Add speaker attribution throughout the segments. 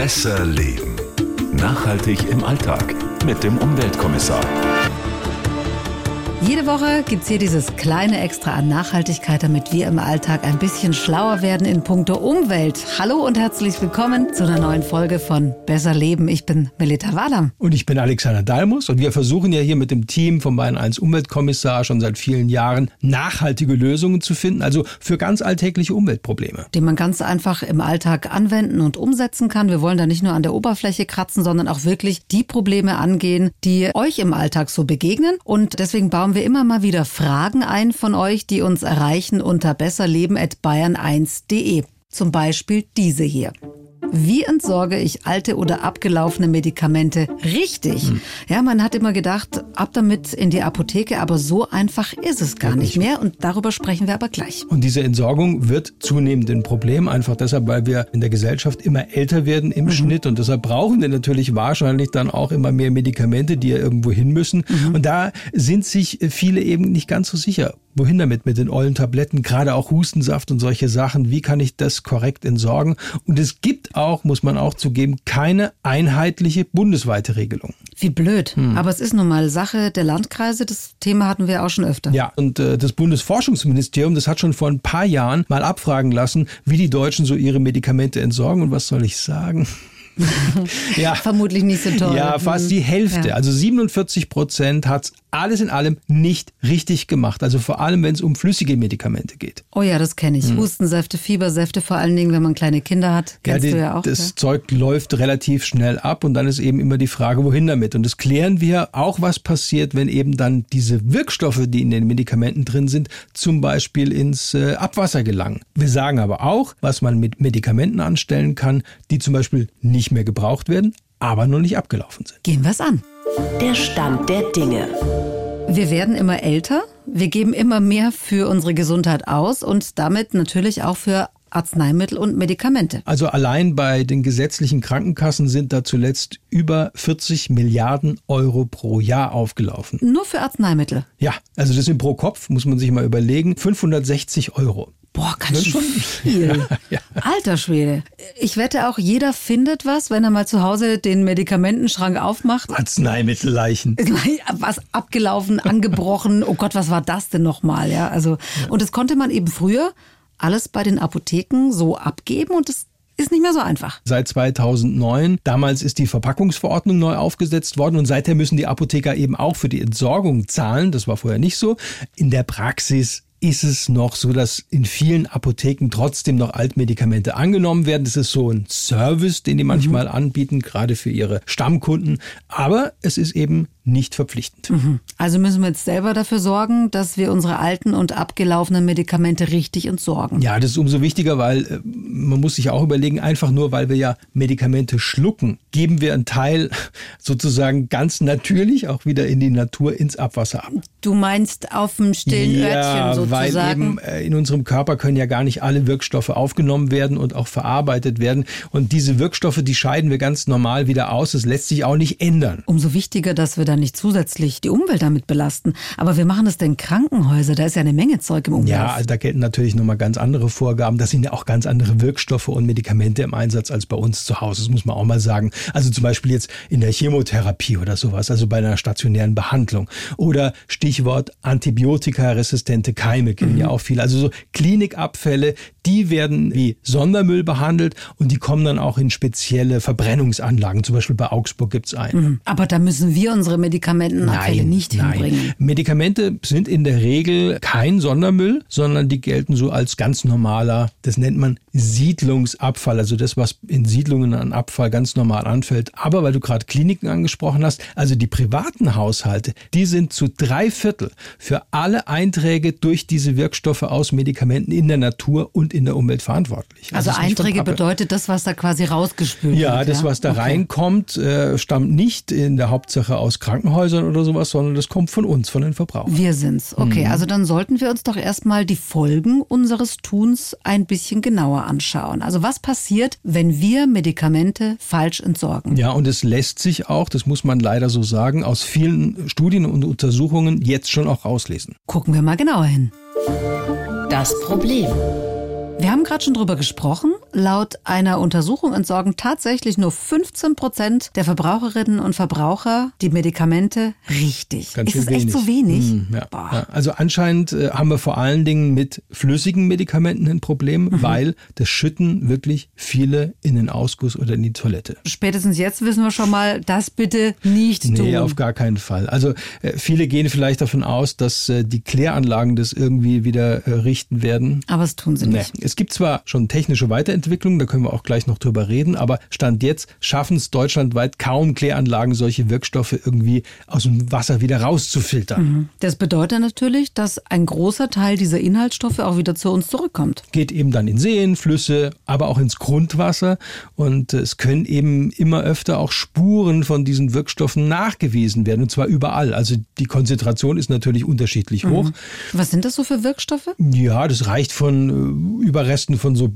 Speaker 1: Besser Leben. Nachhaltig im Alltag mit dem Umweltkommissar.
Speaker 2: Jede Woche gibt's hier dieses kleine Extra an Nachhaltigkeit, damit wir im Alltag ein bisschen schlauer werden in puncto Umwelt. Hallo und herzlich willkommen zu einer neuen Folge von Besser Leben. Ich bin Melita Wahlam.
Speaker 3: Und ich bin Alexander Dalmus und wir versuchen ja hier mit dem Team vom Bayern 1 Umweltkommissar schon seit vielen Jahren nachhaltige Lösungen zu finden, also für ganz alltägliche Umweltprobleme.
Speaker 2: Die man ganz einfach im Alltag anwenden und umsetzen kann. Wir wollen da nicht nur an der Oberfläche kratzen, sondern auch wirklich die Probleme angehen, die euch im Alltag so begegnen. Und deswegen bauen bauen wir immer mal wieder Fragen ein von euch, die uns erreichen unter besserleben.bayern1.de. Zum Beispiel diese hier. Wie entsorge ich alte oder abgelaufene Medikamente richtig? Hm. Ja, man hat immer gedacht, ab damit in die Apotheke, aber so einfach ist es gar nicht mehr und darüber sprechen wir aber gleich.
Speaker 3: Und diese Entsorgung wird zunehmend ein Problem, einfach deshalb, weil wir in der Gesellschaft immer älter werden im mhm. Schnitt und deshalb brauchen wir natürlich wahrscheinlich dann auch immer mehr Medikamente, die ja irgendwo hin müssen. Mhm. Und da sind sich viele eben nicht ganz so sicher wohin damit mit den ollen Tabletten, gerade auch Hustensaft und solche Sachen, wie kann ich das korrekt entsorgen? Und es gibt auch, muss man auch zugeben, keine einheitliche bundesweite Regelung.
Speaker 2: Wie blöd. Hm. Aber es ist nun mal Sache der Landkreise. Das Thema hatten wir auch schon öfter.
Speaker 3: Ja, und äh, das Bundesforschungsministerium, das hat schon vor ein paar Jahren mal abfragen lassen, wie die Deutschen so ihre Medikamente entsorgen. Und was soll ich sagen?
Speaker 2: ja. Vermutlich nicht so toll.
Speaker 3: Ja, fast die Hälfte. Ja. Also 47 Prozent hat es alles in allem nicht richtig gemacht. Also vor allem, wenn es um flüssige Medikamente geht.
Speaker 2: Oh ja, das kenne ich. Hm. Hustensäfte, Fiebersäfte, vor allen Dingen, wenn man kleine Kinder hat. Kennst ja, die, du ja auch.
Speaker 3: Das ja? Zeug läuft relativ schnell ab und dann ist eben immer die Frage, wohin damit. Und das klären wir auch, was passiert, wenn eben dann diese Wirkstoffe, die in den Medikamenten drin sind, zum Beispiel ins äh, Abwasser gelangen. Wir sagen aber auch, was man mit Medikamenten anstellen kann, die zum Beispiel nicht mehr gebraucht werden, aber noch nicht abgelaufen sind.
Speaker 2: Gehen wir es an.
Speaker 4: Der Stand der Dinge.
Speaker 2: Wir werden immer älter, wir geben immer mehr für unsere Gesundheit aus und damit natürlich auch für Arzneimittel und Medikamente.
Speaker 3: Also allein bei den gesetzlichen Krankenkassen sind da zuletzt über 40 Milliarden Euro pro Jahr aufgelaufen.
Speaker 2: Nur für Arzneimittel?
Speaker 3: Ja, also das sind pro Kopf, muss man sich mal überlegen, 560 Euro.
Speaker 2: Boah, ganz schön viel. Ja, ja. Alter Schwede. Ich wette auch, jeder findet was, wenn er mal zu Hause den Medikamentenschrank aufmacht.
Speaker 3: Arzneimittelleichen.
Speaker 2: Was abgelaufen, angebrochen. Oh Gott, was war das denn nochmal? Ja, also, ja. und das konnte man eben früher alles bei den Apotheken so abgeben und das ist nicht mehr so einfach.
Speaker 3: Seit 2009, damals ist die Verpackungsverordnung neu aufgesetzt worden und seither müssen die Apotheker eben auch für die Entsorgung zahlen. Das war vorher nicht so. In der Praxis ist es noch so, dass in vielen Apotheken trotzdem noch Altmedikamente angenommen werden. Das ist so ein Service, den die manchmal mhm. anbieten, gerade für ihre Stammkunden. Aber es ist eben nicht verpflichtend. Mhm.
Speaker 2: Also müssen wir jetzt selber dafür sorgen, dass wir unsere alten und abgelaufenen Medikamente richtig entsorgen.
Speaker 3: Ja, das ist umso wichtiger, weil äh, man muss sich auch überlegen, einfach nur, weil wir ja Medikamente schlucken, geben wir einen Teil sozusagen ganz natürlich auch wieder in die Natur ins Abwasser ab.
Speaker 2: Du meinst auf dem stillen ja, Örtchen sozusagen?
Speaker 3: weil eben äh, in unserem Körper können ja gar nicht alle Wirkstoffe aufgenommen werden und auch verarbeitet werden. Und diese Wirkstoffe, die scheiden wir ganz normal wieder aus. Das lässt sich auch nicht ändern.
Speaker 2: Umso wichtiger, dass wir dann nicht zusätzlich die Umwelt damit belasten. Aber wir machen das denn Krankenhäuser, da ist ja eine Menge Zeug im Umlauf.
Speaker 3: Ja, da gelten natürlich nochmal ganz andere Vorgaben. Da sind ja auch ganz andere Wirkstoffe und Medikamente im Einsatz als bei uns zu Hause. Das muss man auch mal sagen. Also zum Beispiel jetzt in der Chemotherapie oder sowas, also bei einer stationären Behandlung. Oder Stichwort antibiotikaresistente Keime kennen mhm. ja auch viele. Also so Klinikabfälle, die werden wie Sondermüll behandelt und die kommen dann auch in spezielle Verbrennungsanlagen. Zum Beispiel bei Augsburg gibt es einen. Mhm.
Speaker 2: Aber da müssen wir unsere Medikamentenabfälle nicht nein. hinbringen.
Speaker 3: Medikamente sind in der Regel kein Sondermüll, sondern die gelten so als ganz normaler, das nennt man Siedlungsabfall, also das, was in Siedlungen an Abfall ganz normal anfällt. Aber weil du gerade Kliniken angesprochen hast, also die privaten Haushalte, die sind zu drei Viertel für alle Einträge durch diese Wirkstoffe aus Medikamenten in der Natur und in der Umwelt verantwortlich.
Speaker 2: Also, also Einträge bedeutet das, was da quasi rausgespült
Speaker 3: ja, wird. Ja, das, was da okay. reinkommt, äh, stammt nicht in der Hauptsache aus Krankenhäusern oder sowas, sondern das kommt von uns, von den Verbrauchern.
Speaker 2: Wir sind's. Okay, mhm. also dann sollten wir uns doch erstmal die Folgen unseres Tuns ein bisschen genauer anschauen. Also was passiert, wenn wir Medikamente falsch entsorgen?
Speaker 3: Ja, und es lässt sich auch, das muss man leider so sagen, aus vielen Studien und Untersuchungen jetzt schon auch rauslesen.
Speaker 2: Gucken wir mal genauer hin.
Speaker 4: Das Problem.
Speaker 2: Wir haben gerade schon drüber gesprochen. Laut einer Untersuchung entsorgen tatsächlich nur 15 Prozent der Verbraucherinnen und Verbraucher die Medikamente richtig.
Speaker 3: Ganz
Speaker 2: ist es echt
Speaker 3: wenig.
Speaker 2: so wenig?
Speaker 3: Hm, ja. Ja, also anscheinend äh, haben wir vor allen Dingen mit flüssigen Medikamenten ein Problem,
Speaker 2: Mhm.
Speaker 3: weil das schütten wirklich viele in den Ausguss oder in die Toilette.
Speaker 2: Spätestens jetzt wissen wir schon mal, das bitte nicht
Speaker 3: Nee,
Speaker 2: tun.
Speaker 3: auf gar keinen Fall. Also äh, viele gehen vielleicht davon aus, dass äh, die Kläranlagen das irgendwie wieder richten werden.
Speaker 2: Aber es tun sie
Speaker 3: Nee.
Speaker 2: nicht.
Speaker 3: Es gibt zwar schon technische Weiterentwicklungen, da können wir auch gleich noch drüber reden, aber Stand jetzt schaffen es deutschlandweit kaum Kläranlagen, solche Wirkstoffe irgendwie aus dem Wasser wieder rauszufiltern.
Speaker 2: Das bedeutet natürlich, dass ein großer Teil dieser Inhaltsstoffe auch wieder zu uns zurückkommt.
Speaker 3: Geht eben dann in Seen, Flüsse, aber auch ins Grundwasser und es können eben immer öfter auch Spuren von diesen Wirkstoffen nachgewiesen werden und zwar überall. Also die Konzentration ist natürlich unterschiedlich hoch.
Speaker 2: Was sind das so für Wirkstoffe?
Speaker 3: Ja, das reicht von äh, Überresten von so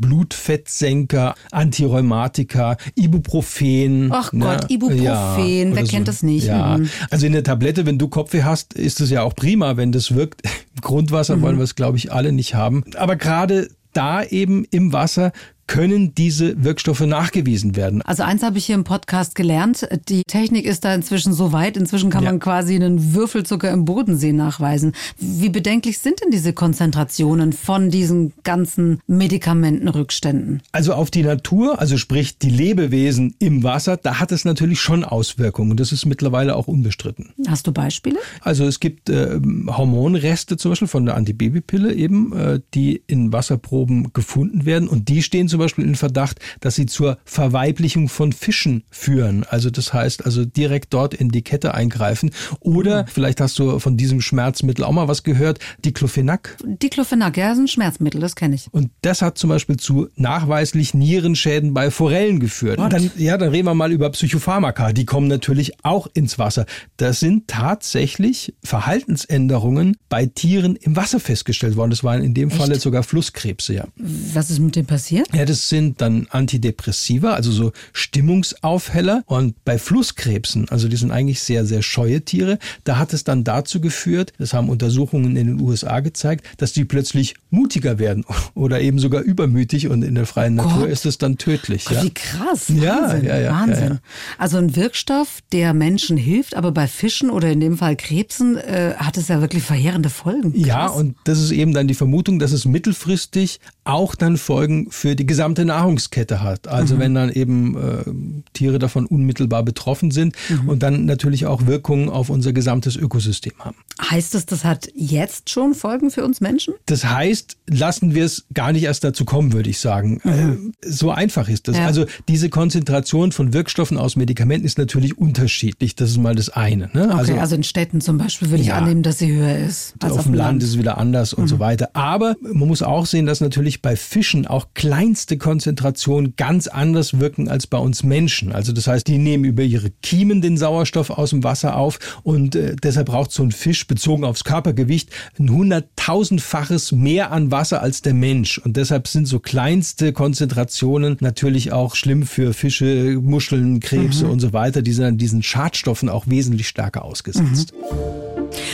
Speaker 3: Blutfettsenker, Antirheumatika, Ibuprofen.
Speaker 2: Ach Gott, Ibuprofen, wer
Speaker 3: oder
Speaker 2: kennt das nicht?
Speaker 3: Ja,
Speaker 2: Mhm.
Speaker 3: also in der Tablette, wenn du Kopfweh hast, ist es ja auch prima, wenn das wirkt. Im Grundwasser
Speaker 2: Mhm.
Speaker 3: wollen wir es, glaube ich, alle nicht haben. Aber gerade da eben im Wasser können diese Wirkstoffe nachgewiesen werden.
Speaker 2: Also eins habe ich hier im Podcast gelernt. Die Technik ist da inzwischen so weit. Inzwischen kann
Speaker 3: Ja.
Speaker 2: man quasi einen Würfelzucker im Bodensee nachweisen. Wie bedenklich sind denn diese Konzentrationen von diesen ganzen Medikamentenrückständen?
Speaker 3: Also auf die Natur, also sprich die Lebewesen im Wasser, da hat es natürlich schon Auswirkungen. Das ist mittlerweile auch unbestritten.
Speaker 2: Hast du Beispiele?
Speaker 3: Also es gibt äh, Hormonreste zum Beispiel von der Antibabypille eben, äh, die in Wasserproben gefunden werden und die stehen zum Beispiel in Verdacht, dass sie zur Verweiblichung von Fischen führen. Also das heißt also direkt dort in die Kette eingreifen. Oder vielleicht hast du von diesem Schmerzmittel auch mal was gehört, Diclofenac.
Speaker 2: Diclofenac, ja, ist ein Schmerzmittel, das kenne ich.
Speaker 3: Und das hat zum Beispiel zu nachweislich Nierenschäden bei Forellen geführt.
Speaker 2: What?
Speaker 3: Dann, ja, dann reden wir mal über Psychopharmaka. Die kommen natürlich auch ins Wasser. Das sind tatsächlich Verhaltensänderungen bei Tieren im Wasser festgestellt worden. Das waren in dem Fall jetzt sogar Flusskrebse, ja.
Speaker 2: Was ist mit dem passiert?
Speaker 3: Ja, das sind dann Antidepressiva, also so Stimmungsaufheller. Und bei Flusskrebsen, also die sind eigentlich sehr, sehr scheue Tiere, da hat es dann dazu geführt, das haben Untersuchungen in den USA gezeigt, dass die plötzlich mutiger werden oder eben sogar übermütig und in der freien Natur
Speaker 2: Gott.
Speaker 3: ist es dann tödlich.
Speaker 2: Gott,
Speaker 3: Ja.
Speaker 2: Wie krass.
Speaker 3: Ja,
Speaker 2: Wahnsinn.
Speaker 3: ja, ja,
Speaker 2: Wahnsinn.
Speaker 3: ja, ja.
Speaker 2: Also ein Wirkstoff, der Menschen hilft, aber bei Fischen oder in dem Fall Krebsen äh, hat es ja wirklich verheerende Folgen.
Speaker 3: Ja,
Speaker 2: Krass.
Speaker 3: und das ist eben dann die Vermutung, dass es mittelfristig auch dann Folgen für die gesamte Nahrungskette hat. Also wenn dann eben äh, Tiere davon unmittelbar betroffen sind und dann natürlich auch Wirkungen auf unser gesamtes Ökosystem haben.
Speaker 2: Heißt es, das hat jetzt schon Folgen für uns Menschen?
Speaker 3: Das heißt, lassen wir es gar nicht erst dazu kommen, würde ich sagen. Äh, So einfach ist das.
Speaker 2: Ja.
Speaker 3: Also diese Konzentration von Wirkstoffen aus Medikamenten ist natürlich unterschiedlich. Das ist mal das eine. Ne?
Speaker 2: Okay, also, in Städten zum Beispiel würde ich
Speaker 3: Ja.
Speaker 2: annehmen, dass sie höher ist. Als
Speaker 3: auf dem Land ist es wieder anders und so weiter. Aber man muss auch sehen, dass natürlich bei Fischen auch kleinste Konzentrationen ganz anders wirken als bei uns Menschen. Also das heißt, die nehmen über ihre Kiemen den Sauerstoff aus dem Wasser auf und äh, deshalb braucht so ein Fisch bezogen aufs Körpergewicht ein hunderttausendfaches mehr an Wasser als der Mensch. Und deshalb sind so kleinste Konzentrationen natürlich auch schlimm für Fische, Muscheln, Krebse und so weiter. Die sind an diesen Schadstoffen auch wesentlich stärker ausgesetzt.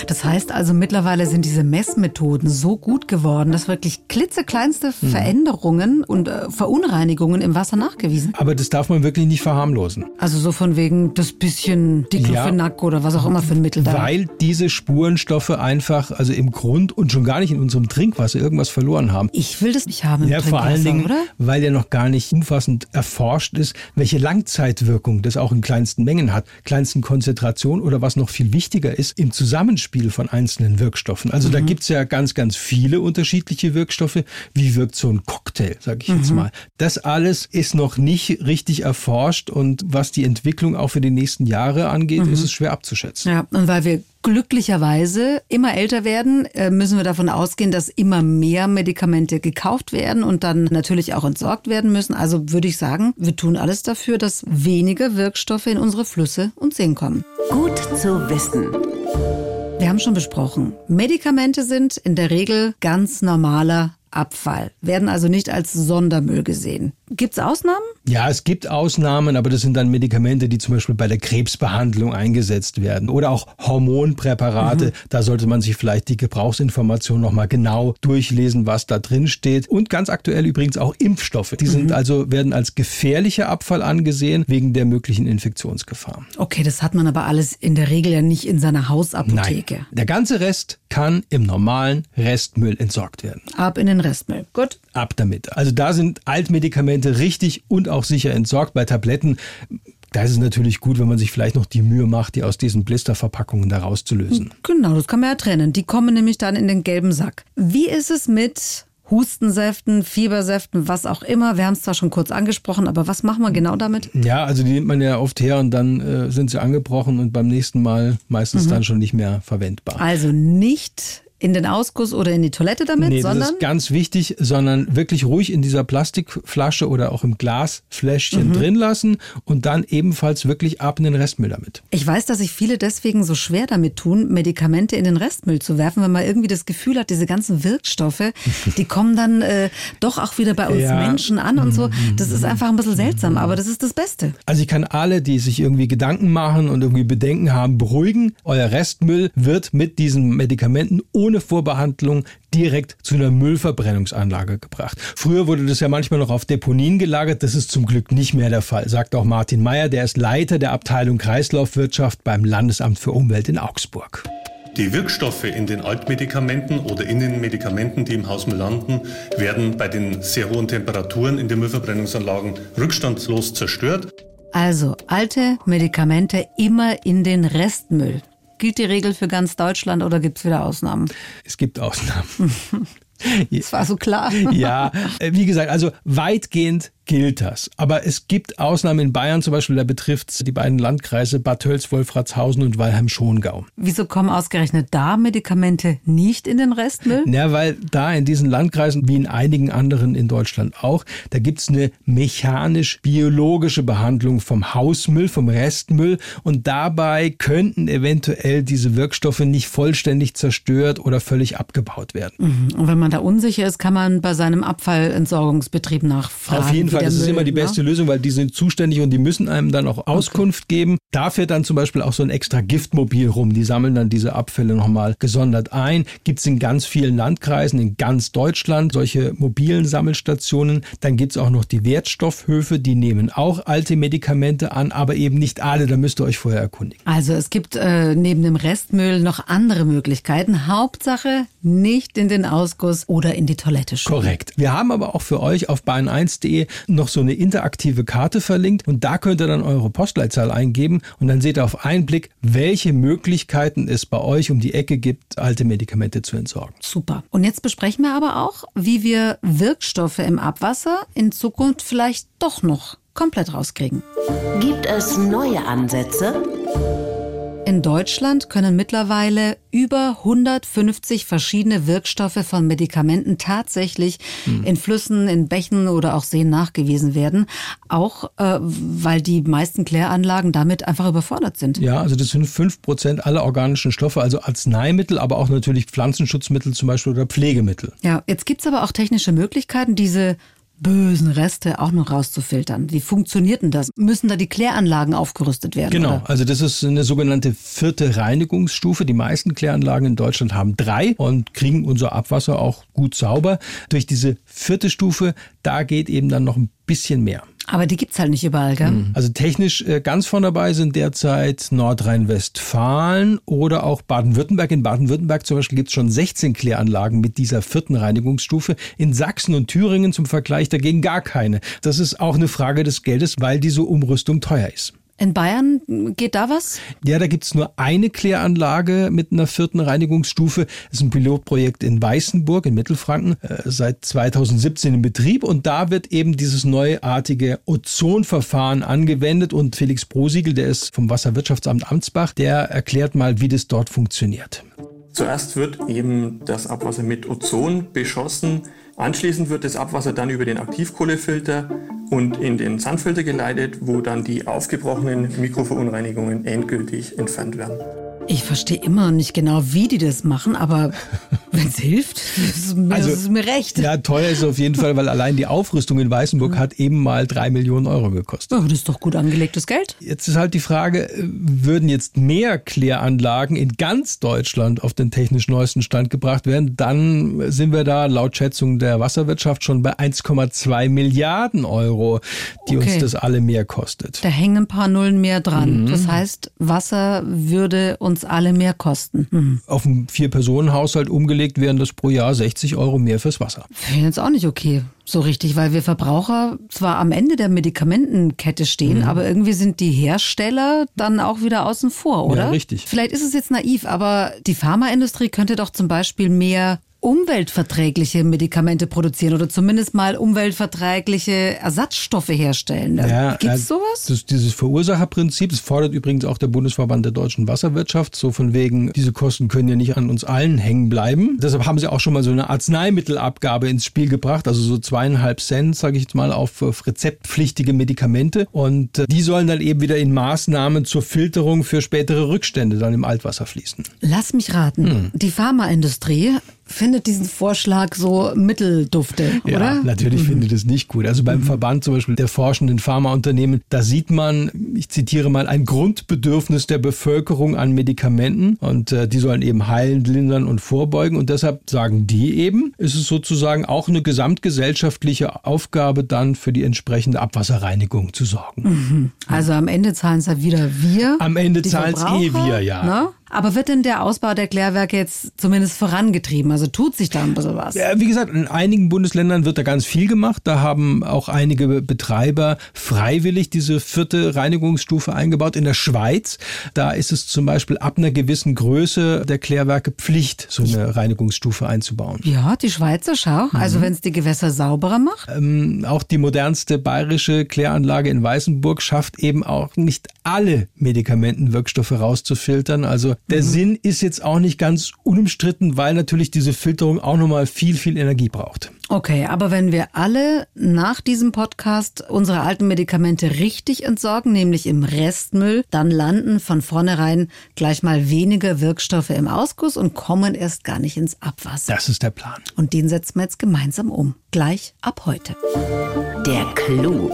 Speaker 2: Das heißt also, mittlerweile sind diese Messmethoden so gut geworden, dass wirklich klitzekleinste
Speaker 3: Mhm.
Speaker 2: Veränderungen und äh, Verunreinigungen im Wasser nachgewiesen.
Speaker 3: Aber das darf man wirklich nicht verharmlosen.
Speaker 2: Also so von wegen das bisschen Diclofenac oder was auch immer für ein Mittel da.
Speaker 3: Weil diese Spurenstoffe einfach, also im Grund und schon gar nicht in unserem Trinkwasser irgendwas verloren haben.
Speaker 2: Ich will das nicht haben im
Speaker 3: Ja, vor allen Dingen,
Speaker 2: oder?
Speaker 3: weil ja noch gar nicht umfassend erforscht ist, welche Langzeitwirkung das auch in kleinsten Mengen hat, kleinsten Konzentrationen oder was noch viel wichtiger ist, im Zusammenspiel von einzelnen Wirkstoffen. Also
Speaker 2: Mhm.
Speaker 3: da gibt's ja ganz, ganz viele unterschiedliche Wirkstoffe. Wie wirkt so ein Cocktail, sage ich
Speaker 2: Mhm.
Speaker 3: jetzt mal. Das alles ist noch nicht richtig erforscht und was die Entwicklung auch für die nächsten Jahre angeht,
Speaker 2: Mhm.
Speaker 3: ist es schwer abzuschätzen.
Speaker 2: Ja, und weil wir glücklicherweise immer älter werden, äh, müssen wir davon ausgehen, dass immer mehr Medikamente gekauft werden und dann natürlich auch entsorgt werden müssen. Also würde ich sagen, wir tun alles dafür, dass weniger Wirkstoffe in unsere Flüsse und Seen kommen.
Speaker 4: Gut zu wissen.
Speaker 2: Wir haben schon besprochen, Medikamente sind in der Regel ganz normaler Abfall, werden also nicht als Sondermüll gesehen. Gibt es Ausnahmen?
Speaker 3: Ja, es gibt Ausnahmen, aber das sind dann Medikamente, die zum Beispiel bei der Krebsbehandlung eingesetzt werden oder auch Hormonpräparate. Mhm. Da sollte man sich vielleicht die Gebrauchsinformation nochmal genau durchlesen, was da drin steht. Und ganz aktuell übrigens auch Impfstoffe. Die sind mhm. also, werden als gefährlicher Abfall angesehen wegen der möglichen Infektionsgefahr.
Speaker 2: Okay, das hat man aber alles in der Regel ja nicht in seiner Hausapotheke.
Speaker 3: Nein. Der ganze Rest kann im normalen Restmüll entsorgt werden.
Speaker 2: Ab in den Restmüll. Gut.
Speaker 3: Ab damit. Also da sind Altmedikamente richtig und auch sicher entsorgt. Bei Tabletten da ist es natürlich gut, wenn man sich vielleicht noch die Mühe macht, die aus diesen Blisterverpackungen da rauszulösen.
Speaker 2: Genau, das kann man ja trennen. Die kommen nämlich dann in den gelben Sack. Wie ist es mit Hustensäften, Fiebersäften, was auch immer. Wir haben es zwar schon kurz angesprochen, aber was machen wir genau damit?
Speaker 3: Ja, also die nimmt man ja oft her und dann äh, sind sie angebrochen und beim nächsten Mal meistens mhm. dann schon nicht mehr verwendbar.
Speaker 2: Also nicht in den Ausguss oder in die Toilette damit,
Speaker 3: nee,
Speaker 2: sondern.
Speaker 3: Das ist ganz wichtig, sondern wirklich ruhig in dieser Plastikflasche oder auch im Glasfläschchen mhm. drin lassen und dann ebenfalls wirklich ab in den Restmüll damit.
Speaker 2: Ich weiß, dass sich viele deswegen so schwer damit tun, Medikamente in den Restmüll zu werfen, wenn man irgendwie das Gefühl hat, diese ganzen Wirkstoffe, die kommen dann äh, doch auch wieder bei uns ja. Menschen an und so. Das ist einfach ein bisschen seltsam, aber das ist das Beste.
Speaker 3: Also ich kann alle, die sich irgendwie Gedanken machen und irgendwie Bedenken haben, beruhigen. Euer Restmüll wird mit diesen Medikamenten ohne ohne Vorbehandlung direkt zu einer Müllverbrennungsanlage gebracht. Früher wurde das ja manchmal noch auf Deponien gelagert. Das ist zum Glück nicht mehr der Fall, sagt auch Martin Meyer, der ist Leiter der Abteilung Kreislaufwirtschaft beim Landesamt für Umwelt in Augsburg.
Speaker 5: Die Wirkstoffe in den Altmedikamenten oder in den Medikamenten, die im Hausmüll landen, werden bei den sehr hohen Temperaturen in den Müllverbrennungsanlagen rückstandslos zerstört.
Speaker 2: Also alte Medikamente immer in den Restmüll. Gilt die Regel für ganz Deutschland oder gibt es wieder Ausnahmen?
Speaker 3: Es gibt Ausnahmen.
Speaker 2: Das war so klar.
Speaker 3: ja, äh, wie gesagt, also weitgehend gilt das. Aber es gibt Ausnahmen in Bayern zum Beispiel, da betrifft es die beiden Landkreise Bad Tölz, Wolfratshausen und Weilheim-Schongau.
Speaker 2: Wieso kommen ausgerechnet da Medikamente nicht in den Restmüll?
Speaker 3: Na, weil da in diesen Landkreisen, wie in einigen anderen in Deutschland auch, da gibt es eine mechanisch-biologische Behandlung vom Hausmüll, vom Restmüll und dabei könnten eventuell diese Wirkstoffe nicht vollständig zerstört oder völlig abgebaut werden.
Speaker 2: Mhm. Und wenn man da unsicher ist, kann man bei seinem Abfallentsorgungsbetrieb nachfragen.
Speaker 3: Auf jeden Fall, das ist immer die beste ne? Lösung, weil die sind zuständig und die müssen einem dann auch Auskunft okay. geben. Da fährt dann zum Beispiel auch so ein extra Giftmobil rum. Die sammeln dann diese Abfälle nochmal gesondert ein. Gibt es in ganz vielen Landkreisen, in ganz Deutschland solche mobilen Sammelstationen. Dann gibt es auch noch die Wertstoffhöfe, die nehmen auch alte Medikamente an, aber eben nicht alle. Da müsst ihr euch vorher erkundigen.
Speaker 2: Also es gibt äh, neben dem Restmüll noch andere Möglichkeiten. Hauptsache nicht in den Ausguss oder in die Toilette schieben.
Speaker 3: Korrekt. Wir haben aber auch für euch auf bayern1.de noch so eine interaktive Karte verlinkt und da könnt ihr dann eure Postleitzahl eingeben und dann seht ihr auf einen Blick, welche Möglichkeiten es bei euch um die Ecke gibt, alte Medikamente zu entsorgen.
Speaker 2: Super. Und jetzt besprechen wir aber auch, wie wir Wirkstoffe im Abwasser in Zukunft vielleicht doch noch komplett rauskriegen.
Speaker 4: Gibt es neue Ansätze?
Speaker 2: In Deutschland können mittlerweile über 150 verschiedene Wirkstoffe von Medikamenten tatsächlich hm. in Flüssen, in Bächen oder auch Seen nachgewiesen werden, auch äh, weil die meisten Kläranlagen damit einfach überfordert sind.
Speaker 3: Ja, also das sind fünf Prozent aller organischen Stoffe, also Arzneimittel, aber auch natürlich Pflanzenschutzmittel zum Beispiel oder Pflegemittel.
Speaker 2: Ja, jetzt gibt's aber auch technische Möglichkeiten, diese bösen Reste auch noch rauszufiltern. Wie funktioniert denn das? Müssen da die Kläranlagen aufgerüstet werden?
Speaker 3: Genau,
Speaker 2: oder?
Speaker 3: also das ist eine sogenannte vierte Reinigungsstufe. Die meisten Kläranlagen in Deutschland haben drei und kriegen unser Abwasser auch gut sauber. Durch diese vierte Stufe, da geht eben dann noch ein bisschen mehr.
Speaker 2: Aber die gibt's halt nicht überall, gell? Mhm.
Speaker 3: Also technisch äh, ganz vorn dabei sind derzeit Nordrhein-Westfalen oder auch Baden-Württemberg. In Baden-Württemberg zum Beispiel gibt's schon 16 Kläranlagen mit dieser vierten Reinigungsstufe. In Sachsen und Thüringen zum Vergleich dagegen gar keine. Das ist auch eine Frage des Geldes, weil diese Umrüstung teuer ist.
Speaker 2: In Bayern geht da was?
Speaker 3: Ja, da gibt's nur eine Kläranlage mit einer vierten Reinigungsstufe. Das ist ein Pilotprojekt in Weißenburg in Mittelfranken, äh, seit 2017 in Betrieb. Und da wird eben dieses neuartige Ozonverfahren angewendet. Und Felix Prosiegel, der ist vom Wasserwirtschaftsamt Amtsbach, der erklärt mal, wie das dort funktioniert.
Speaker 6: Zuerst wird eben das Abwasser mit Ozon beschossen. Anschließend wird das Abwasser dann über den Aktivkohlefilter und in den Sandfilter geleitet, wo dann die aufgebrochenen Mikroverunreinigungen endgültig entfernt werden.
Speaker 2: Ich verstehe immer nicht genau, wie die das machen, aber Wenn es hilft, ist mir,
Speaker 3: Also,
Speaker 2: ist mir recht.
Speaker 3: Ja, teuer ist es auf jeden Fall, weil allein die Aufrüstung in Weißenburg hat eben mal drei Millionen Euro gekostet.
Speaker 2: Aber das ist doch gut angelegtes Geld.
Speaker 3: Jetzt ist halt die Frage, äh, würden jetzt mehr Kläranlagen in ganz Deutschland auf den technisch neuesten Stand gebracht werden, dann sind wir da laut Schätzung der Wasserwirtschaft schon bei 1,2 Milliarden Euro, die
Speaker 2: Okay.
Speaker 3: uns das alle mehr kostet.
Speaker 2: Da hängen ein paar Nullen mehr dran. Das heißt, Wasser würde uns alle mehr kosten. Hm.
Speaker 3: Auf einen Vier-Personen-Haushalt umgelegt wären das pro Jahr 60 Euro mehr fürs Wasser.
Speaker 2: Finde ich jetzt auch nicht okay. So richtig, weil wir Verbraucher zwar am Ende der Medikamentenkette stehen, aber irgendwie sind die Hersteller dann auch wieder außen vor, oder?
Speaker 3: richtig.
Speaker 2: Vielleicht ist es jetzt naiv, aber die Pharmaindustrie könnte doch zum Beispiel mehr umweltverträgliche Medikamente produzieren oder zumindest mal umweltverträgliche Ersatzstoffe herstellen. Gibt's
Speaker 3: äh,
Speaker 2: sowas?
Speaker 3: Das, dieses Verursacherprinzip, das fordert übrigens auch der Bundesverband der deutschen Wasserwirtschaft, so von wegen, diese Kosten können ja nicht an uns allen hängen bleiben. Deshalb haben sie auch schon mal so eine Arzneimittelabgabe ins Spiel gebracht, also so zweieinhalb Cent, sage ich jetzt mal, auf, auf rezeptpflichtige Medikamente. Und äh, die sollen dann eben wieder in Maßnahmen zur Filterung für spätere Rückstände dann im Altwasser fließen.
Speaker 2: Lass mich raten.
Speaker 3: Hm.
Speaker 2: Die Pharmaindustrie findet diesen Vorschlag so mitteldufte,
Speaker 3: Ja,
Speaker 2: oder?
Speaker 3: natürlich finde ich das nicht gut. Also
Speaker 2: Mhm.
Speaker 3: beim Verband zum Beispiel der forschenden Pharmaunternehmen, da sieht man, ich zitiere mal, ein Grundbedürfnis der Bevölkerung an Medikamenten und äh, die sollen eben heilen, lindern und vorbeugen und deshalb sagen die eben, ist es sozusagen auch eine gesamtgesellschaftliche Aufgabe dann für die entsprechende Abwasserreinigung zu sorgen.
Speaker 2: Also am Ende zahlen es ja wieder wir.
Speaker 3: Am Ende
Speaker 2: die
Speaker 3: zahlen's eh wir, ja.
Speaker 2: Ne? Aber wird denn der Ausbau der Klärwerke jetzt zumindest vorangetrieben? Also tut sich da ein bisschen was?
Speaker 3: Ja, wie gesagt, in einigen Bundesländern wird da ganz viel gemacht. Da haben auch einige Betreiber freiwillig diese vierte Reinigungsstufe eingebaut. In der Schweiz, da ist es zum Beispiel ab einer gewissen Größe der Klärwerke Pflicht, so eine Reinigungsstufe einzubauen.
Speaker 2: Ja, die Schweizer Schau.
Speaker 3: Mhm.
Speaker 2: Also wenn es die Gewässer sauberer macht.
Speaker 3: Ähm, auch die modernste bayerische Kläranlage in Weißenburg schafft eben auch nicht alle Medikamentenwirkstoffe rauszufiltern. Also der Sinn ist jetzt auch nicht ganz unumstritten, weil natürlich diese Filterung auch nochmal viel, viel Energie braucht.
Speaker 2: Okay, aber wenn wir alle nach diesem Podcast unsere alten Medikamente richtig entsorgen, nämlich im Restmüll, dann landen von vornherein gleich mal weniger Wirkstoffe im Ausguss und kommen erst gar nicht ins Abwasser.
Speaker 3: Das ist der Plan.
Speaker 2: Und den setzen wir jetzt gemeinsam um. Gleich ab heute.
Speaker 4: Der Clou.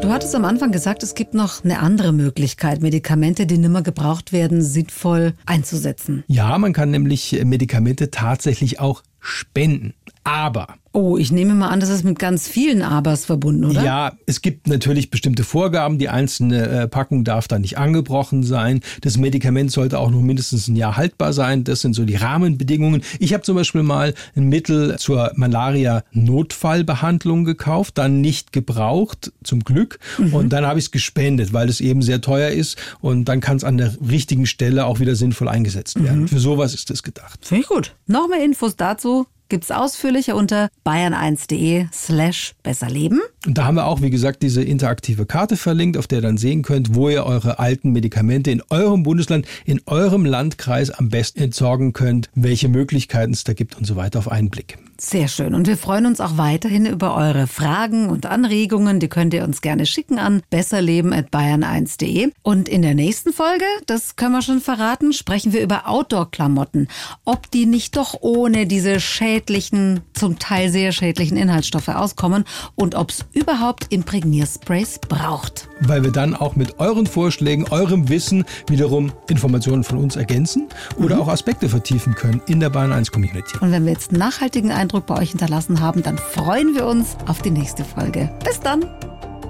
Speaker 2: Du hattest am Anfang gesagt, es gibt noch eine andere Möglichkeit, Medikamente, die nimmer gebraucht werden, sinnvoll einzusetzen.
Speaker 3: Ja, man kann nämlich Medikamente tatsächlich auch spenden. Aber
Speaker 2: Oh, ich nehme mal an, das ist mit ganz vielen Abers verbunden, oder?
Speaker 3: Ja, es gibt natürlich bestimmte Vorgaben. Die einzelne äh, Packung darf da nicht angebrochen sein. Das Medikament sollte auch noch mindestens ein Jahr haltbar sein. Das sind so die Rahmenbedingungen. Ich habe zum Beispiel mal ein Mittel zur Malaria-Notfallbehandlung gekauft, dann nicht gebraucht, zum Glück. Und dann habe ich es gespendet, weil es eben sehr teuer ist. Und dann kann es an der richtigen Stelle auch wieder sinnvoll eingesetzt werden. Für sowas ist es gedacht.
Speaker 2: Finde ich gut. Noch mehr Infos dazu gibt's ausführlicher unter bayern1.de slash besserleben.
Speaker 3: Und da haben wir auch, wie gesagt, diese interaktive Karte verlinkt, auf der ihr dann sehen könnt, wo ihr eure alten Medikamente in eurem Bundesland, in eurem Landkreis am besten entsorgen könnt, welche Möglichkeiten es da gibt und so weiter auf einen Blick.
Speaker 2: Sehr schön. Und wir freuen uns auch weiterhin über eure Fragen und Anregungen. Die könnt ihr uns gerne schicken an besserleben.bayern1.de. Und in der nächsten Folge, das können wir schon verraten, sprechen wir über Outdoor-Klamotten. Ob die nicht doch ohne diese schädlichen, zum Teil sehr schädlichen Inhaltsstoffe auskommen und ob es überhaupt Imprägniersprays braucht.
Speaker 3: Weil wir dann auch mit euren Vorschlägen, eurem Wissen wiederum Informationen von uns ergänzen oder auch Aspekte vertiefen können in der Bayern 1 Community.
Speaker 2: Und wenn wir jetzt einen nachhaltigen Eindruck bei euch hinterlassen haben, dann freuen wir uns auf die nächste Folge. Bis dann!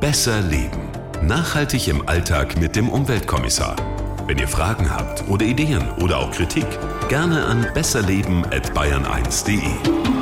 Speaker 1: Besser leben. Nachhaltig im Alltag mit dem Umweltkommissar. Wenn ihr Fragen habt oder Ideen oder auch Kritik, gerne an besserleben@bayern1.de.